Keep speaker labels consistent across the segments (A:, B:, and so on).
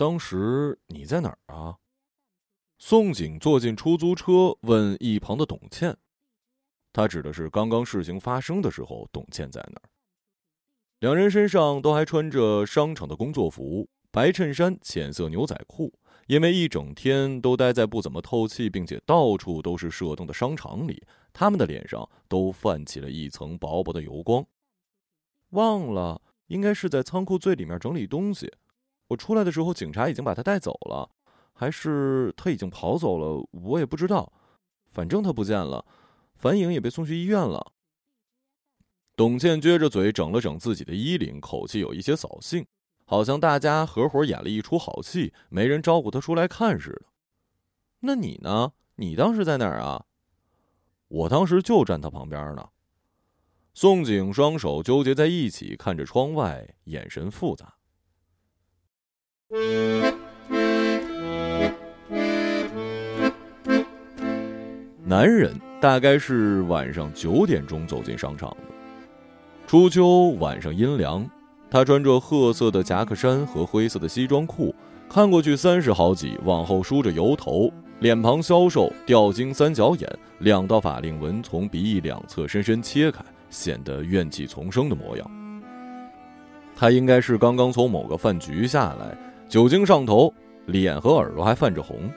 A: 当时你在哪儿啊？宋景坐进出租车，问一旁的董倩。他指的是刚刚事情发生的时候，董倩在哪儿。两人身上都还穿着商场的工作服，白衬衫、浅色牛仔裤。因为一整天都待在不怎么透气，并且到处都是射灯的商场里，他们的脸上都泛起了一层薄薄的油光。忘了，应该是在仓库最里面整理东西。我出来的时候，警察已经把他带走了，还是他已经跑走了？我也不知道。反正他不见了，樊颖也被送去医院了。董倩撅着嘴，整了整自己的衣领，口气有一些扫兴。好像大家合伙演了一出好戏，没人招呼他出来看似的。那你呢？你当时在哪儿啊？我当时就站他旁边呢。宋景双手纠结在一起，看着窗外，眼神复杂。男人大概是晚上九点钟走进商场的。初秋晚上阴凉。他穿着褐色的夹克衫和灰色的西装裤，看过去三十好几，往后梳着油头，脸庞消瘦，吊睛三角眼，两道法令纹从鼻翼两侧深深切开，显得怨气丛生的模样。他应该是刚刚从某个饭局下来，酒精上头，脸和耳朵还泛着红。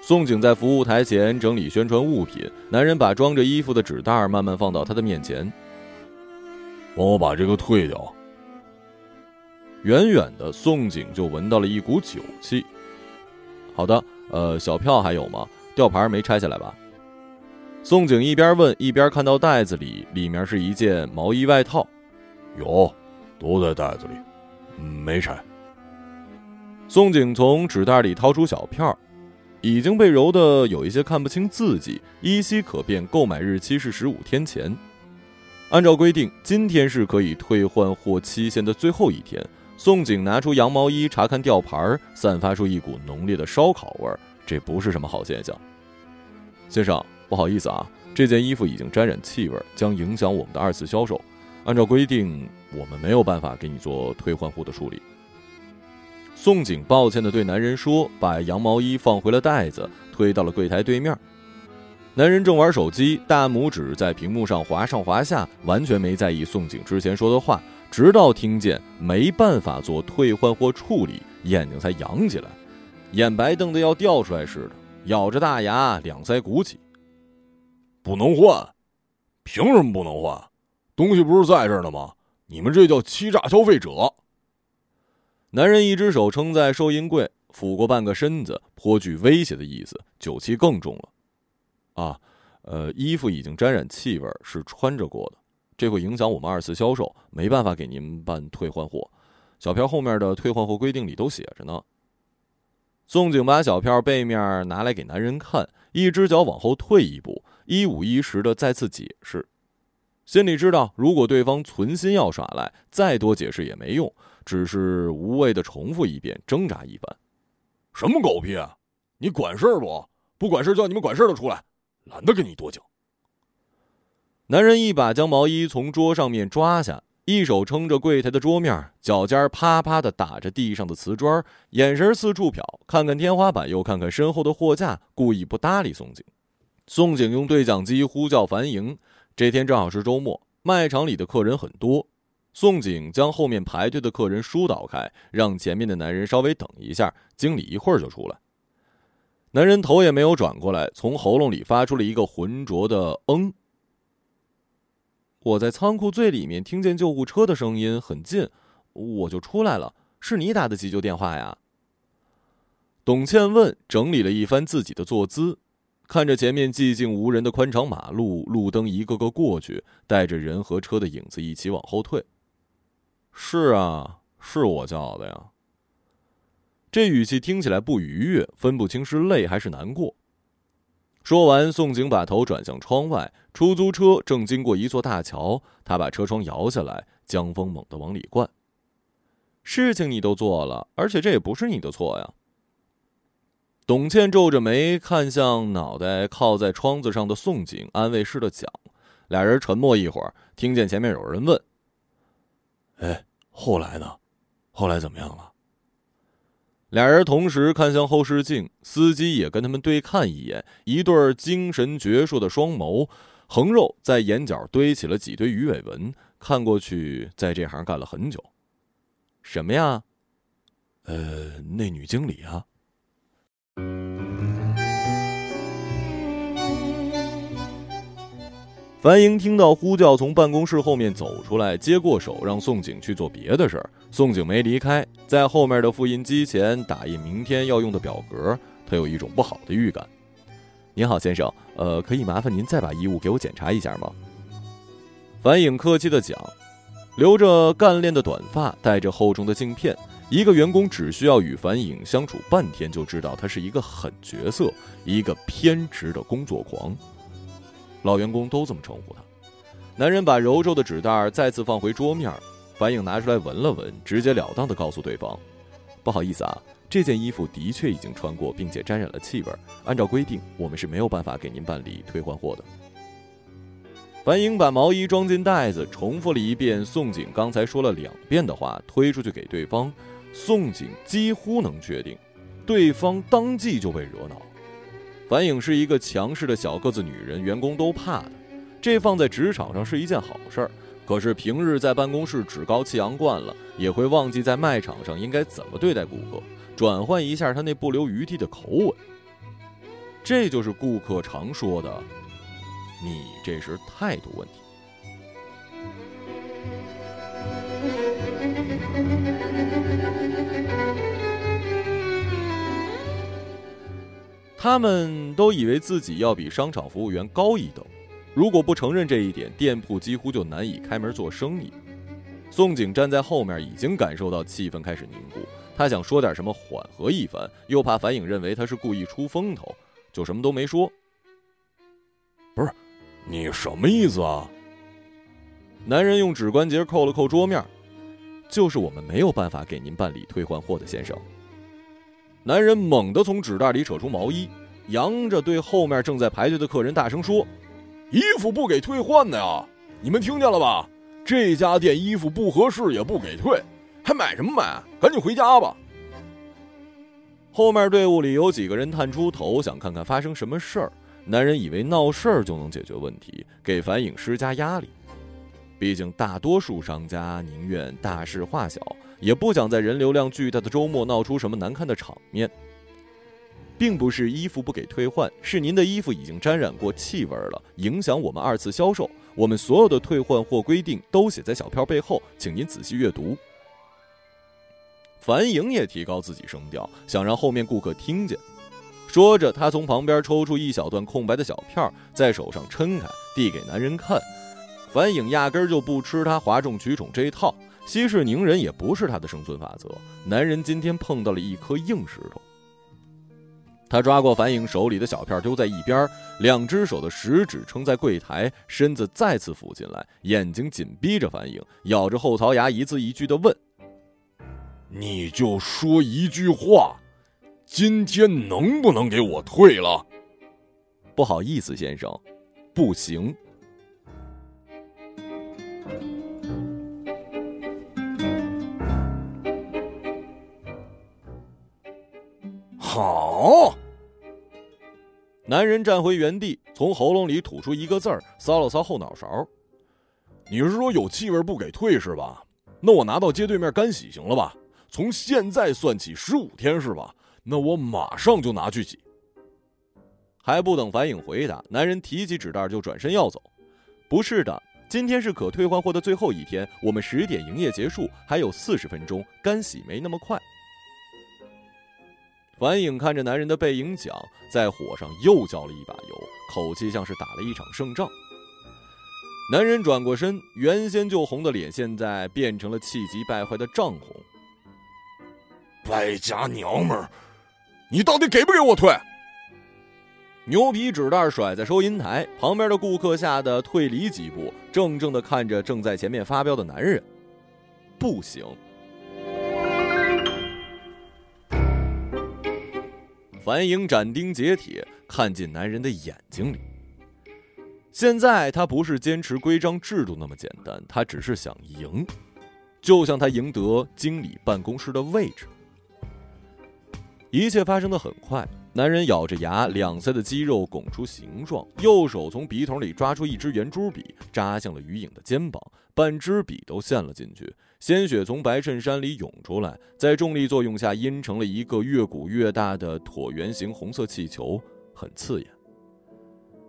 A: 宋景在服务台前整理宣传物品，男人把装着衣服的纸袋慢慢放到他的面前，
B: 帮我把这个退掉。
A: 远远的，宋景就闻到了一股酒气。好的，呃，小票还有吗？吊牌没拆下来吧？宋景一边问，一边看到袋子里，里面是一件毛衣外套。
B: 有，都在袋子里，没拆。
A: 宋景从纸袋里掏出小票，已经被揉的有一些看不清字迹，依稀可辨购买日期是十五天前。按照规定，今天是可以退换货期限的最后一天。宋景拿出羊毛衣查看吊牌，散发出一股浓烈的烧烤味儿，这不是什么好现象。先生，不好意思啊，这件衣服已经沾染气味，将影响我们的二次销售。按照规定，我们没有办法给你做退换货的处理。宋景抱歉地对男人说，把羊毛衣放回了袋子，推到了柜台对面。男人正玩手机，大拇指在屏幕上滑上滑下，完全没在意宋景之前说的话。直到听见没办法做退换货处理，眼睛才扬起来，眼白瞪得要掉出来似的，咬着大牙，两腮鼓起。
B: 不能换，凭什么不能换？东西不是在这儿呢吗？你们这叫欺诈消费者！
A: 男人一只手撑在收银柜，俯过半个身子，颇具威胁的意思，酒气更重了。啊，呃，衣服已经沾染气味，是穿着过的。这会影响我们二次销售，没办法给您办退换货。小票后面的退换货规定里都写着呢。宋景把小票背面拿来给男人看，一只脚往后退一步，一五一十的再次解释。心里知道，如果对方存心要耍赖，再多解释也没用，只是无谓的重复一遍，挣扎一番。
B: 什么狗屁啊！你管事儿不？不管事儿，叫你们管事儿的出来，懒得跟你多讲。
A: 男人一把将毛衣从桌上面抓下，一手撑着柜台的桌面，脚尖啪啪的打着地上的瓷砖，眼神四处瞟，看看天花板，又看看身后的货架，故意不搭理宋景。宋景用对讲机呼叫樊莹，这天正好是周末，卖场里的客人很多。宋景将后面排队的客人疏导开，让前面的男人稍微等一下，经理一会儿就出来。男人头也没有转过来，从喉咙里发出了一个浑浊的“嗯”。我在仓库最里面听见救护车的声音很近，我就出来了。是你打的急救电话呀？董倩问，整理了一番自己的坐姿，看着前面寂静无人的宽敞马路，路灯一个个过去，带着人和车的影子一起往后退。是啊，是我叫的呀。这语气听起来不愉悦，分不清是累还是难过。说完，宋景把头转向窗外，出租车正经过一座大桥。他把车窗摇下来，江风猛地往里灌。事情你都做了，而且这也不是你的错呀。董倩皱着眉看向脑袋靠在窗子上的宋景，安慰似的讲。俩人沉默一会儿，听见前面有人问：“
B: 哎，后来呢？后来怎么样了？”
A: 俩人同时看向后视镜，司机也跟他们对看一眼，一对精神矍铄的双眸，横肉在眼角堆起了几堆鱼尾纹，看过去在这行干了很久。什么呀？
B: 呃，那女经理啊。
A: 樊英听到呼叫，从办公室后面走出来，接过手，让宋景去做别的事儿。宋景没离开，在后面的复印机前打印明天要用的表格。他有一种不好的预感。您好，先生，呃，可以麻烦您再把衣物给我检查一下吗？樊颖客气地讲，留着干练的短发，戴着厚重的镜片，一个员工只需要与樊颖相处半天，就知道他是一个狠角色，一个偏执的工作狂。老员工都这么称呼他。男人把揉皱的纸袋再次放回桌面，樊颖拿出来闻了闻，直截了当的告诉对方：“不好意思啊，这件衣服的确已经穿过，并且沾染了气味。按照规定，我们是没有办法给您办理退换货的。”樊颖把毛衣装进袋子，重复了一遍宋景刚才说了两遍的话，推出去给对方。宋景几乎能确定，对方当即就被惹恼。樊颖是一个强势的小个子女人，员工都怕她。这放在职场上是一件好事儿，可是平日在办公室趾高气扬惯了，也会忘记在卖场上应该怎么对待顾客，转换一下他那不留余地的口吻。这就是顾客常说的：“你这是态度问题。”他们都以为自己要比商场服务员高一等，如果不承认这一点，店铺几乎就难以开门做生意。宋景站在后面，已经感受到气氛开始凝固。他想说点什么缓和一番，又怕樊颖认为他是故意出风头，就什么都没说。
B: 不是，你什么意思啊？
A: 男人用指关节扣了扣桌面，就是我们没有办法给您办理退换货的，先生。男人猛地从纸袋里扯出毛衣，扬着对后面正在排队的客人大声说：“
B: 衣服不给退换的呀！你们听见了吧？这家店衣服不合适也不给退，还买什么买？赶紧回家吧！”
A: 后面队伍里有几个人探出头，想看看发生什么事儿。男人以为闹事儿就能解决问题，给樊颖施加压力。毕竟大多数商家宁愿大事化小。也不想在人流量巨大的周末闹出什么难看的场面。并不是衣服不给退换，是您的衣服已经沾染过气味了，影响我们二次销售。我们所有的退换货规定都写在小票背后，请您仔细阅读。樊颖也提高自己声调，想让后面顾客听见。说着，她从旁边抽出一小段空白的小票，在手上抻开，递给男人看。樊颖压根儿就不吃他哗众取宠这一套。息事宁人也不是他的生存法则。男人今天碰到了一颗硬石头。他抓过樊颖手里的小片，丢在一边，两只手的食指撑在柜台，身子再次俯进来，眼睛紧逼着樊颖，咬着后槽牙，一字一句的问：“
B: 你就说一句话，今天能不能给我退了？”
A: 不好意思，先生，不行。
B: 好，
A: 男人站回原地，从喉咙里吐出一个字儿，搔了搔后脑勺。
B: 你是说有气味不给退是吧？那我拿到街对面干洗行了吧？从现在算起十五天是吧？那我马上就拿去洗。
A: 还不等樊颖回答，男人提起纸袋就转身要走。不是的，今天是可退换货的最后一天，我们十点营业结束，还有四十分钟，干洗没那么快。樊颖看着男人的背影，讲，在火上又浇了一把油，口气像是打了一场胜仗。男人转过身，原先就红的脸现在变成了气急败坏的涨红。
B: 败家娘们儿，你到底给不给我退？
A: 牛皮纸袋甩在收银台旁边的顾客吓得退离几步，怔怔的看着正在前面发飙的男人。不行。樊盈斩钉截铁看进男人的眼睛里。现在他不是坚持规章制度那么简单，他只是想赢，就像他赢得经理办公室的位置。一切发生的很快，男人咬着牙，两腮的肌肉拱出形状，右手从笔筒里抓出一支圆珠笔，扎向了于影的肩膀，半支笔都陷了进去，鲜血从白衬衫里涌出来，在重力作用下阴成了一个越鼓越大的椭圆形红色气球，很刺眼。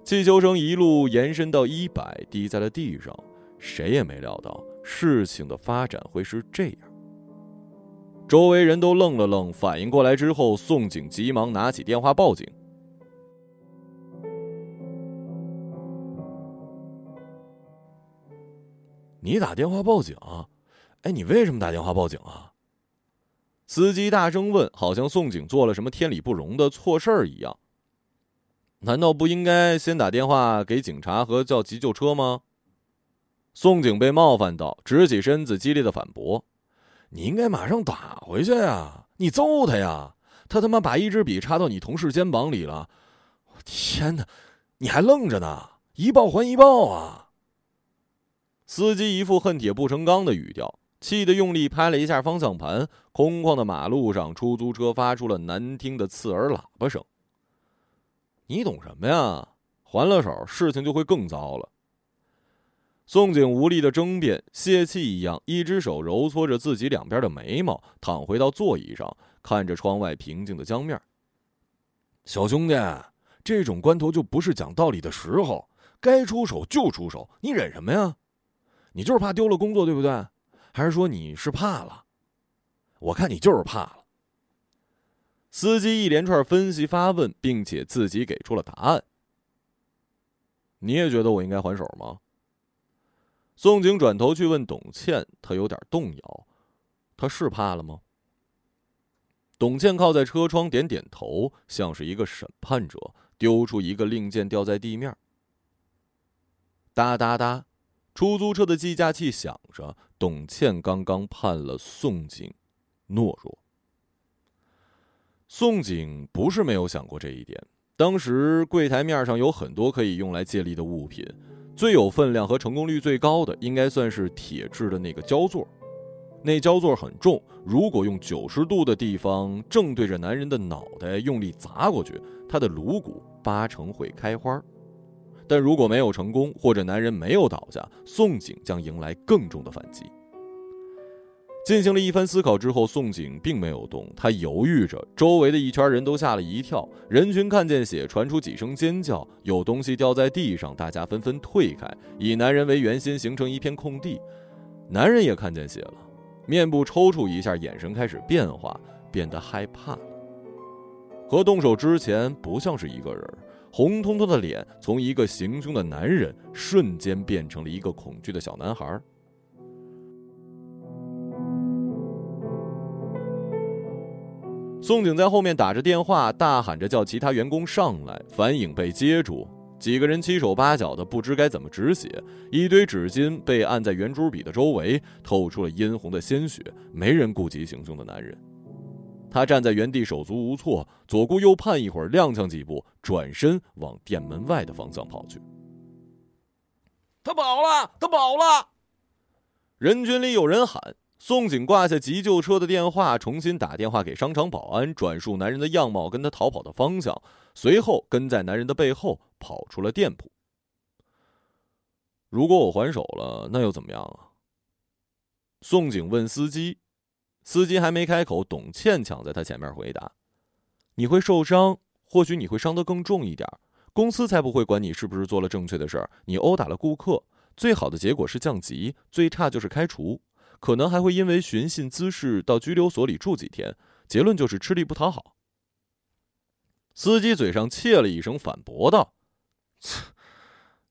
A: 气球声一路延伸到衣摆，滴在了地上，谁也没料到事情的发展会是这样。周围人都愣了愣，反应过来之后，宋景急忙拿起电话报警。
B: 你打电话报警？哎，你为什么打电话报警啊？
A: 司机大声问，好像宋景做了什么天理不容的错事儿一样。难道不应该先打电话给警察和叫急救车吗？宋景被冒犯到，直起身子，激烈的反驳。
B: 你应该马上打回去呀！你揍他呀！他他妈把一支笔插到你同事肩膀里了！我天哪！你还愣着呢？一报还一报啊！
A: 司机一副恨铁不成钢的语调，气得用力拍了一下方向盘。空旷的马路上，出租车发出了难听的刺耳喇叭声。你懂什么呀？还了手，事情就会更糟了。宋景无力的争辩，泄气一样，一只手揉搓着自己两边的眉毛，躺回到座椅上，看着窗外平静的江面。
B: 小兄弟，这种关头就不是讲道理的时候，该出手就出手，你忍什么呀？你就是怕丢了工作，对不对？还是说你是怕了？我看你就是怕了。
A: 司机一连串分析发问，并且自己给出了答案。你也觉得我应该还手吗？宋景转头去问董倩，他有点动摇，他是怕了吗？董倩靠在车窗，点点头，像是一个审判者，丢出一个令箭，掉在地面。哒哒哒，出租车的计价器响着。董倩刚刚判了宋景懦弱。宋景不是没有想过这一点，当时柜台面上有很多可以用来借力的物品。最有分量和成功率最高的，应该算是铁质的那个胶座。那胶座很重，如果用九十度的地方正对着男人的脑袋用力砸过去，他的颅骨八成会开花。但如果没有成功，或者男人没有倒下，宋景将迎来更重的反击。进行了一番思考之后，宋景并没有动，他犹豫着。周围的一圈人都吓了一跳，人群看见血，传出几声尖叫，有东西掉在地上，大家纷纷退开，以男人为圆心形成一片空地。男人也看见血了，面部抽搐一下，眼神开始变化，变得害怕了。和动手之前不像是一个人，红彤彤的脸从一个行凶的男人瞬间变成了一个恐惧的小男孩。宋景在后面打着电话，大喊着叫其他员工上来。反影被接住，几个人七手八脚的，不知该怎么止血。一堆纸巾被按在圆珠笔的周围，透出了殷红的鲜血。没人顾及行凶的男人，他站在原地手足无措，左顾右盼一会儿，踉跄几步，转身往店门外的方向跑去。
B: 他跑了，他跑了！
A: 人群里有人喊。宋景挂下急救车的电话，重新打电话给商场保安，转述男人的样貌跟他逃跑的方向，随后跟在男人的背后跑出了店铺。如果我还手了，那又怎么样啊？宋景问司机，司机还没开口，董倩抢在他前面回答：“你会受伤，或许你会伤得更重一点，公司才不会管你是不是做了正确的事儿。你殴打了顾客，最好的结果是降级，最差就是开除。”可能还会因为寻衅滋事到拘留所里住几天，结论就是吃力不讨好。司机嘴上切了一声，反驳道：“
B: 切，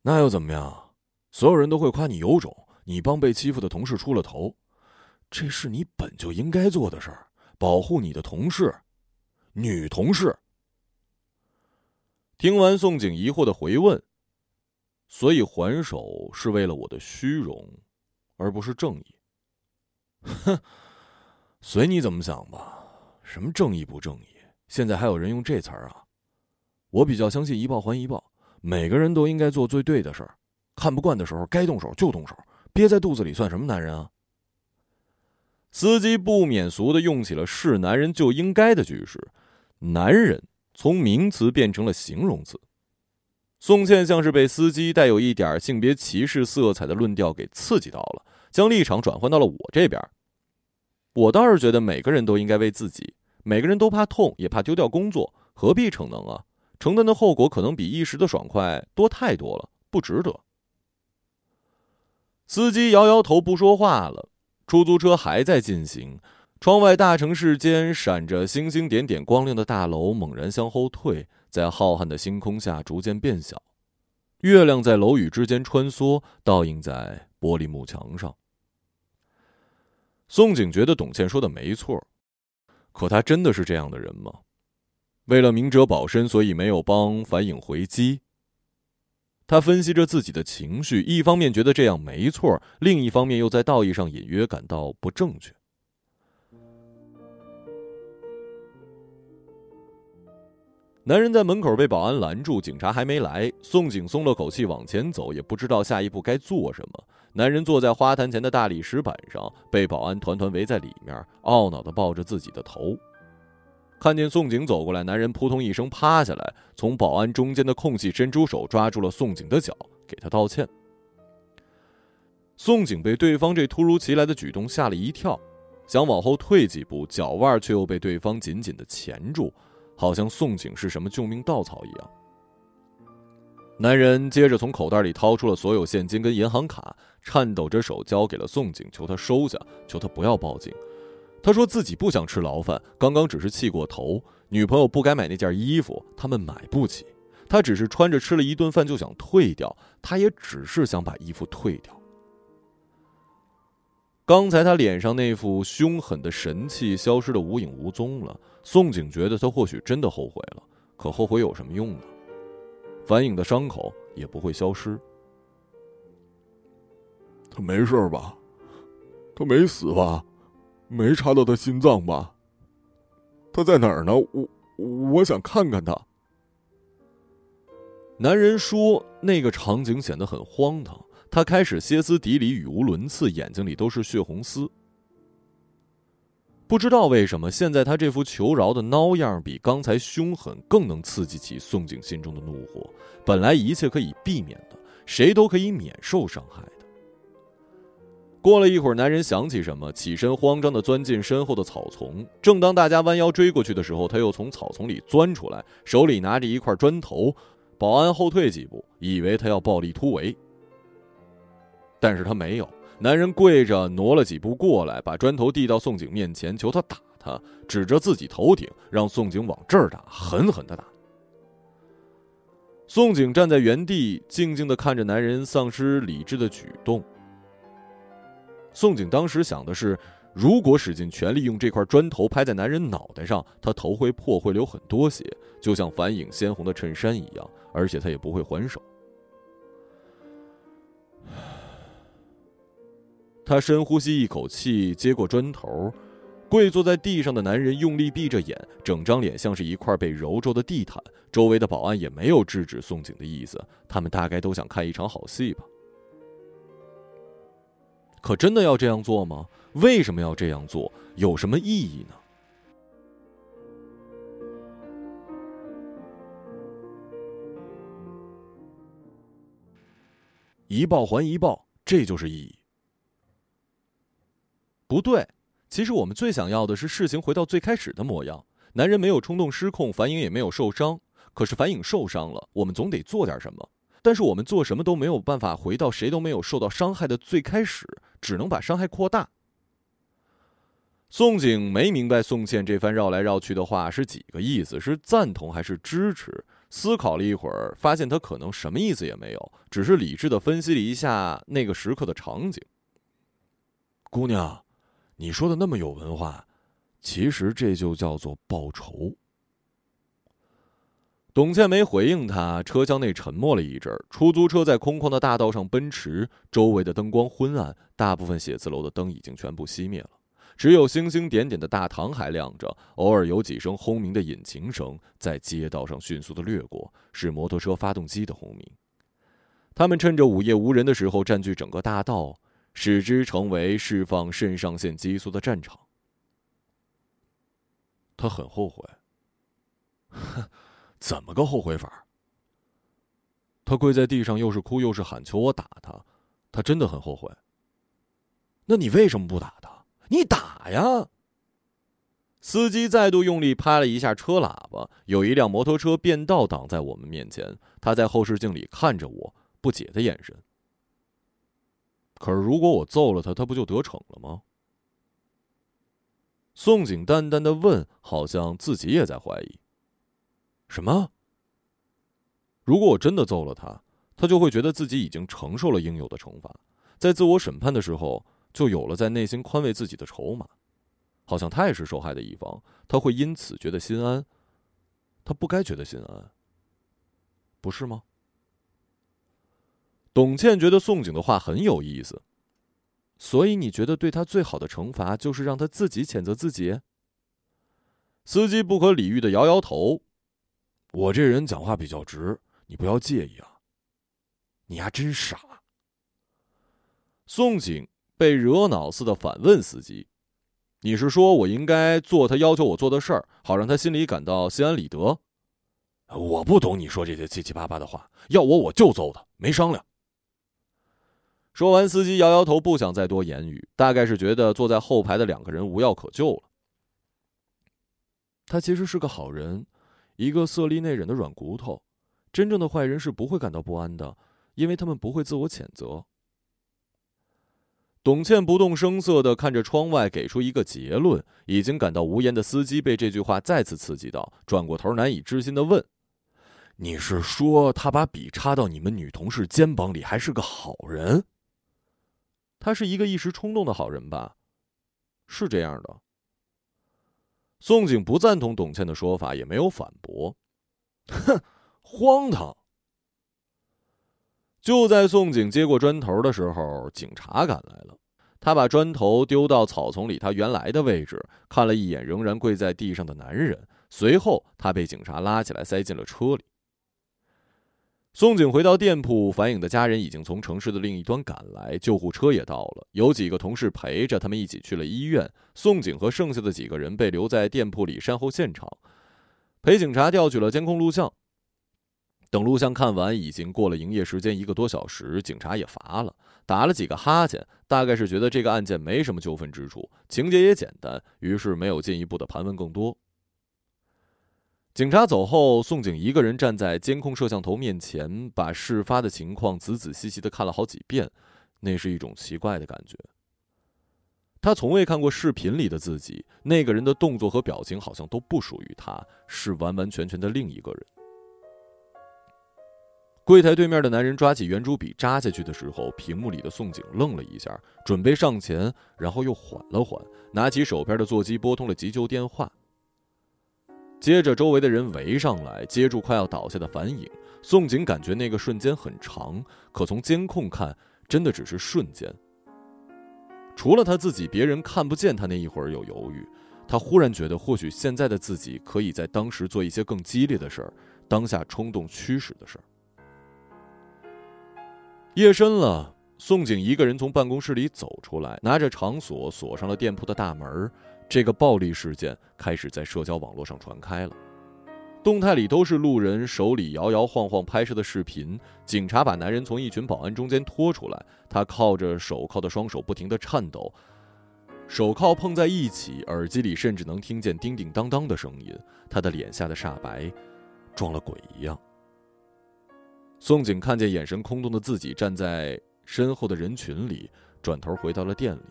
B: 那又怎么样？所有人都会夸你有种，你帮被欺负的同事出了头，这是你本就应该做的事儿，保护你的同事，女同事。”
A: 听完宋景疑惑的回问：“所以还手是为了我的虚荣，而不是正义？”
B: 哼，随你怎么想吧。什么正义不正义？现在还有人用这词儿啊？我比较相信一报还一报，每个人都应该做最对的事儿。看不惯的时候该动手就动手，憋在肚子里算什么男人啊？
A: 司机不免俗的用起了“是男人就应该”的句式。男人从名词变成了形容词。宋茜像是被司机带有一点性别歧视色彩的论调给刺激到了，将立场转换到了我这边。我倒是觉得每个人都应该为自己，每个人都怕痛，也怕丢掉工作，何必逞能啊？承担的后果可能比一时的爽快多太多了，不值得。司机摇摇头，不说话了。出租车还在进行，窗外大城市间闪着星星点点光亮的大楼猛然向后退。在浩瀚的星空下逐渐变小，月亮在楼宇之间穿梭，倒映在玻璃幕墙上。宋景觉得董倩说的没错，可他真的是这样的人吗？为了明哲保身，所以没有帮樊颖回击。他分析着自己的情绪，一方面觉得这样没错，另一方面又在道义上隐约感到不正确。男人在门口被保安拦住，警察还没来，宋景松了口气往前走，也不知道下一步该做什么。男人坐在花坛前的大理石板上，被保安团团围在里面，懊恼地抱着自己的头。看见宋景走过来，男人扑通一声趴下来，从保安中间的空隙伸出手抓住了宋景的脚，给他道歉。宋景被对方这突如其来的举动吓了一跳，想往后退几步，脚腕却又被对方紧紧地钳住。好像宋景是什么救命稻草一样。男人接着从口袋里掏出了所有现金跟银行卡，颤抖着手交给了宋景，求他收下，求他不要报警。他说自己不想吃牢饭，刚刚只是气过头，女朋友不该买那件衣服，他们买不起。他只是穿着吃了一顿饭就想退掉，他也只是想把衣服退掉。刚才他脸上那副凶狠的神气消失的无影无踪了。宋景觉得他或许真的后悔了，可后悔有什么用呢？樊颖的伤口也不会消失。
B: 他没事吧？他没死吧？没插到他心脏吧？他在哪儿呢？我我想看看他。
A: 男人说：“那个场景显得很荒唐。”他开始歇斯底里、语无伦次，眼睛里都是血红丝。不知道为什么，现在他这副求饶的孬样比刚才凶狠，更能刺激起宋景心中的怒火。本来一切可以避免的，谁都可以免受伤害的。过了一会儿，男人想起什么，起身慌张的钻进身后的草丛。正当大家弯腰追过去的时候，他又从草丛里钻出来，手里拿着一块砖头。保安后退几步，以为他要暴力突围，但是他没有。男人跪着挪了几步过来，把砖头递到宋景面前，求他打他，指着自己头顶，让宋景往这儿打，狠狠的打。宋景站在原地，静静的看着男人丧失理智的举动。宋景当时想的是，如果使尽全力用这块砖头拍在男人脑袋上，他头会破，会流很多血，就像反影鲜红的衬衫一样，而且他也不会还手。他深呼吸一口气，接过砖头，跪坐在地上的男人用力闭着眼，整张脸像是一块被揉皱的地毯。周围的保安也没有制止宋景的意思，他们大概都想看一场好戏吧。可真的要这样做吗？为什么要这样做？有什么意义呢？一报还一报，这就是意义。不对，其实我们最想要的是事情回到最开始的模样。男人没有冲动失控，樊颖也没有受伤。可是樊颖受伤了，我们总得做点什么。但是我们做什么都没有办法回到谁都没有受到伤害的最开始，只能把伤害扩大。宋景没明白宋茜这番绕来绕去的话是几个意思，是赞同还是支持？思考了一会儿，发现他可能什么意思也没有，只是理智的分析了一下那个时刻的场景。
B: 姑娘。你说的那么有文化，其实这就叫做报仇。
A: 董倩没回应他，车厢内沉默了一阵儿出租车在空旷的大道上奔驰，周围的灯光昏暗，大部分写字楼的灯已经全部熄灭了，只有星星点点的大堂还亮着，偶尔有几声轰鸣的引擎声在街道上迅速的掠过，是摩托车发动机的轰鸣。他们趁着午夜无人的时候占据整个大道。使之成为释放肾上腺激素的战场。
B: 他很后悔，哼怎么个后悔法？他跪在地上，又是哭又是喊，求我打他。他真的很后悔。那你为什么不打他？你打呀！
A: 司机再度用力拍了一下车喇叭，有一辆摩托车变道挡在我们面前。他在后视镜里看着我，不解的眼神。可是如果我揍了他，他不就得逞了吗？宋景淡淡的问，好像自己也在怀疑。
B: 什么？
A: 如果我真的揍了他，他就会觉得自己已经承受了应有的惩罚，在自我审判的时候，就有了在内心宽慰自己的筹码，好像他也是受害的一方，他会因此觉得心安。他不该觉得心安，不是吗？董倩觉得宋景的话很有意思，所以你觉得对他最好的惩罚就是让他自己谴责自己？司机不可理喻的摇摇头，
B: 我这人讲话比较直。你不要介意啊！
A: 你丫真傻。宋景被惹恼似的反问司机：“你是说我应该做他要求我做的事儿，好让他心里感到心安理得？”
B: 我不懂你说这些七七八八的话，要我我就揍他，没商量。
A: 说完，司机摇摇头，不想再多言语，大概是觉得坐在后排的两个人无药可救了。他其实是个好人，一个色厉内荏的软骨头。真正的坏人是不会感到不安的，因为他们不会自我谴责。董倩不动声色的看着窗外，给出一个结论。已经感到无言的司机被这句话再次刺激到，转过头，难以置信的问：“
B: 你是说他把笔插到你们女同事肩膀里，还是个好人？
A: 他是一个一时冲动的好人吧？是这样的。”宋景不赞同董倩的说法，也没有反驳。
B: 哼。荒唐！
A: 就在宋景接过砖头的时候，警察赶来了。他把砖头丢到草丛里他原来的位置，看了一眼仍然跪在地上的男人，随后他被警察拉起来，塞进了车里。宋景回到店铺，反映的家人已经从城市的另一端赶来，救护车也到了，有几个同事陪着他们一起去了医院。宋景和剩下的几个人被留在店铺里善后现场，陪警察调取了监控录像。等录像看完，已经过了营业时间一个多小时，警察也乏了，打了几个哈欠，大概是觉得这个案件没什么纠纷之处，情节也简单，于是没有进一步的盘问更多。警察走后，宋景一个人站在监控摄像头面前，把事发的情况仔仔细细的看了好几遍，那是一种奇怪的感觉。他从未看过视频里的自己，那个人的动作和表情好像都不属于他，是完完全全的另一个人。柜台对面的男人抓起圆珠笔扎下去的时候，屏幕里的宋景愣了一下，准备上前，然后又缓了缓，拿起手边的座机拨通了急救电话。接着，周围的人围上来，接住快要倒下的樊颖。宋景感觉那个瞬间很长，可从监控看，真的只是瞬间。除了他自己，别人看不见他那一会儿有犹豫。他忽然觉得，或许现在的自己可以在当时做一些更激烈的事儿，当下冲动驱使的事儿。夜深了，宋景一个人从办公室里走出来，拿着长锁锁上了店铺的大门。这个暴力事件开始在社交网络上传开了，动态里都是路人手里摇摇晃晃拍摄的视频。警察把男人从一群保安中间拖出来，他靠着手铐的双手不停地颤抖，手铐碰在一起，耳机里甚至能听见叮叮当当的声音。他的脸吓得煞白，撞了鬼一样。宋景看见眼神空洞的自己站在身后的人群里，转头回到了店里。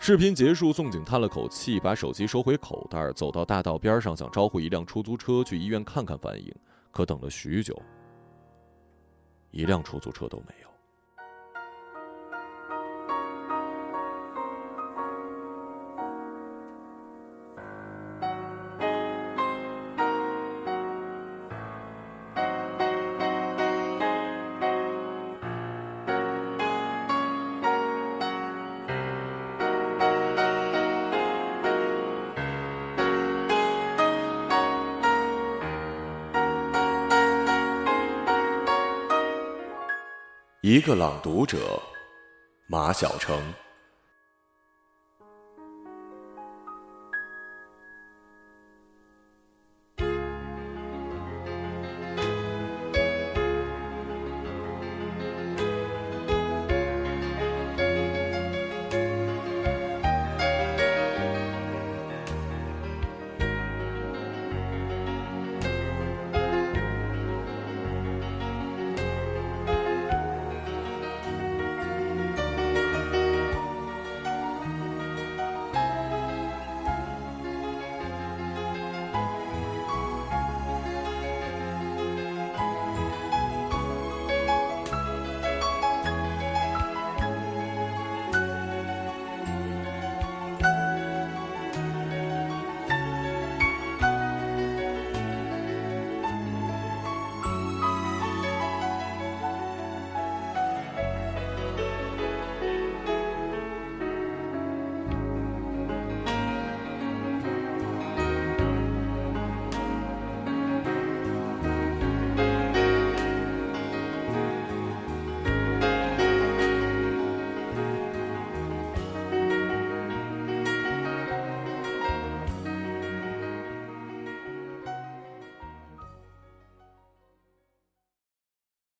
A: 视频结束，宋景叹了口气，把手机收回口袋，走到大道边上，想招呼一辆出租车去医院看看范颖，可等了许久，一辆出租车都没有。
C: 一个朗读者，马晓成。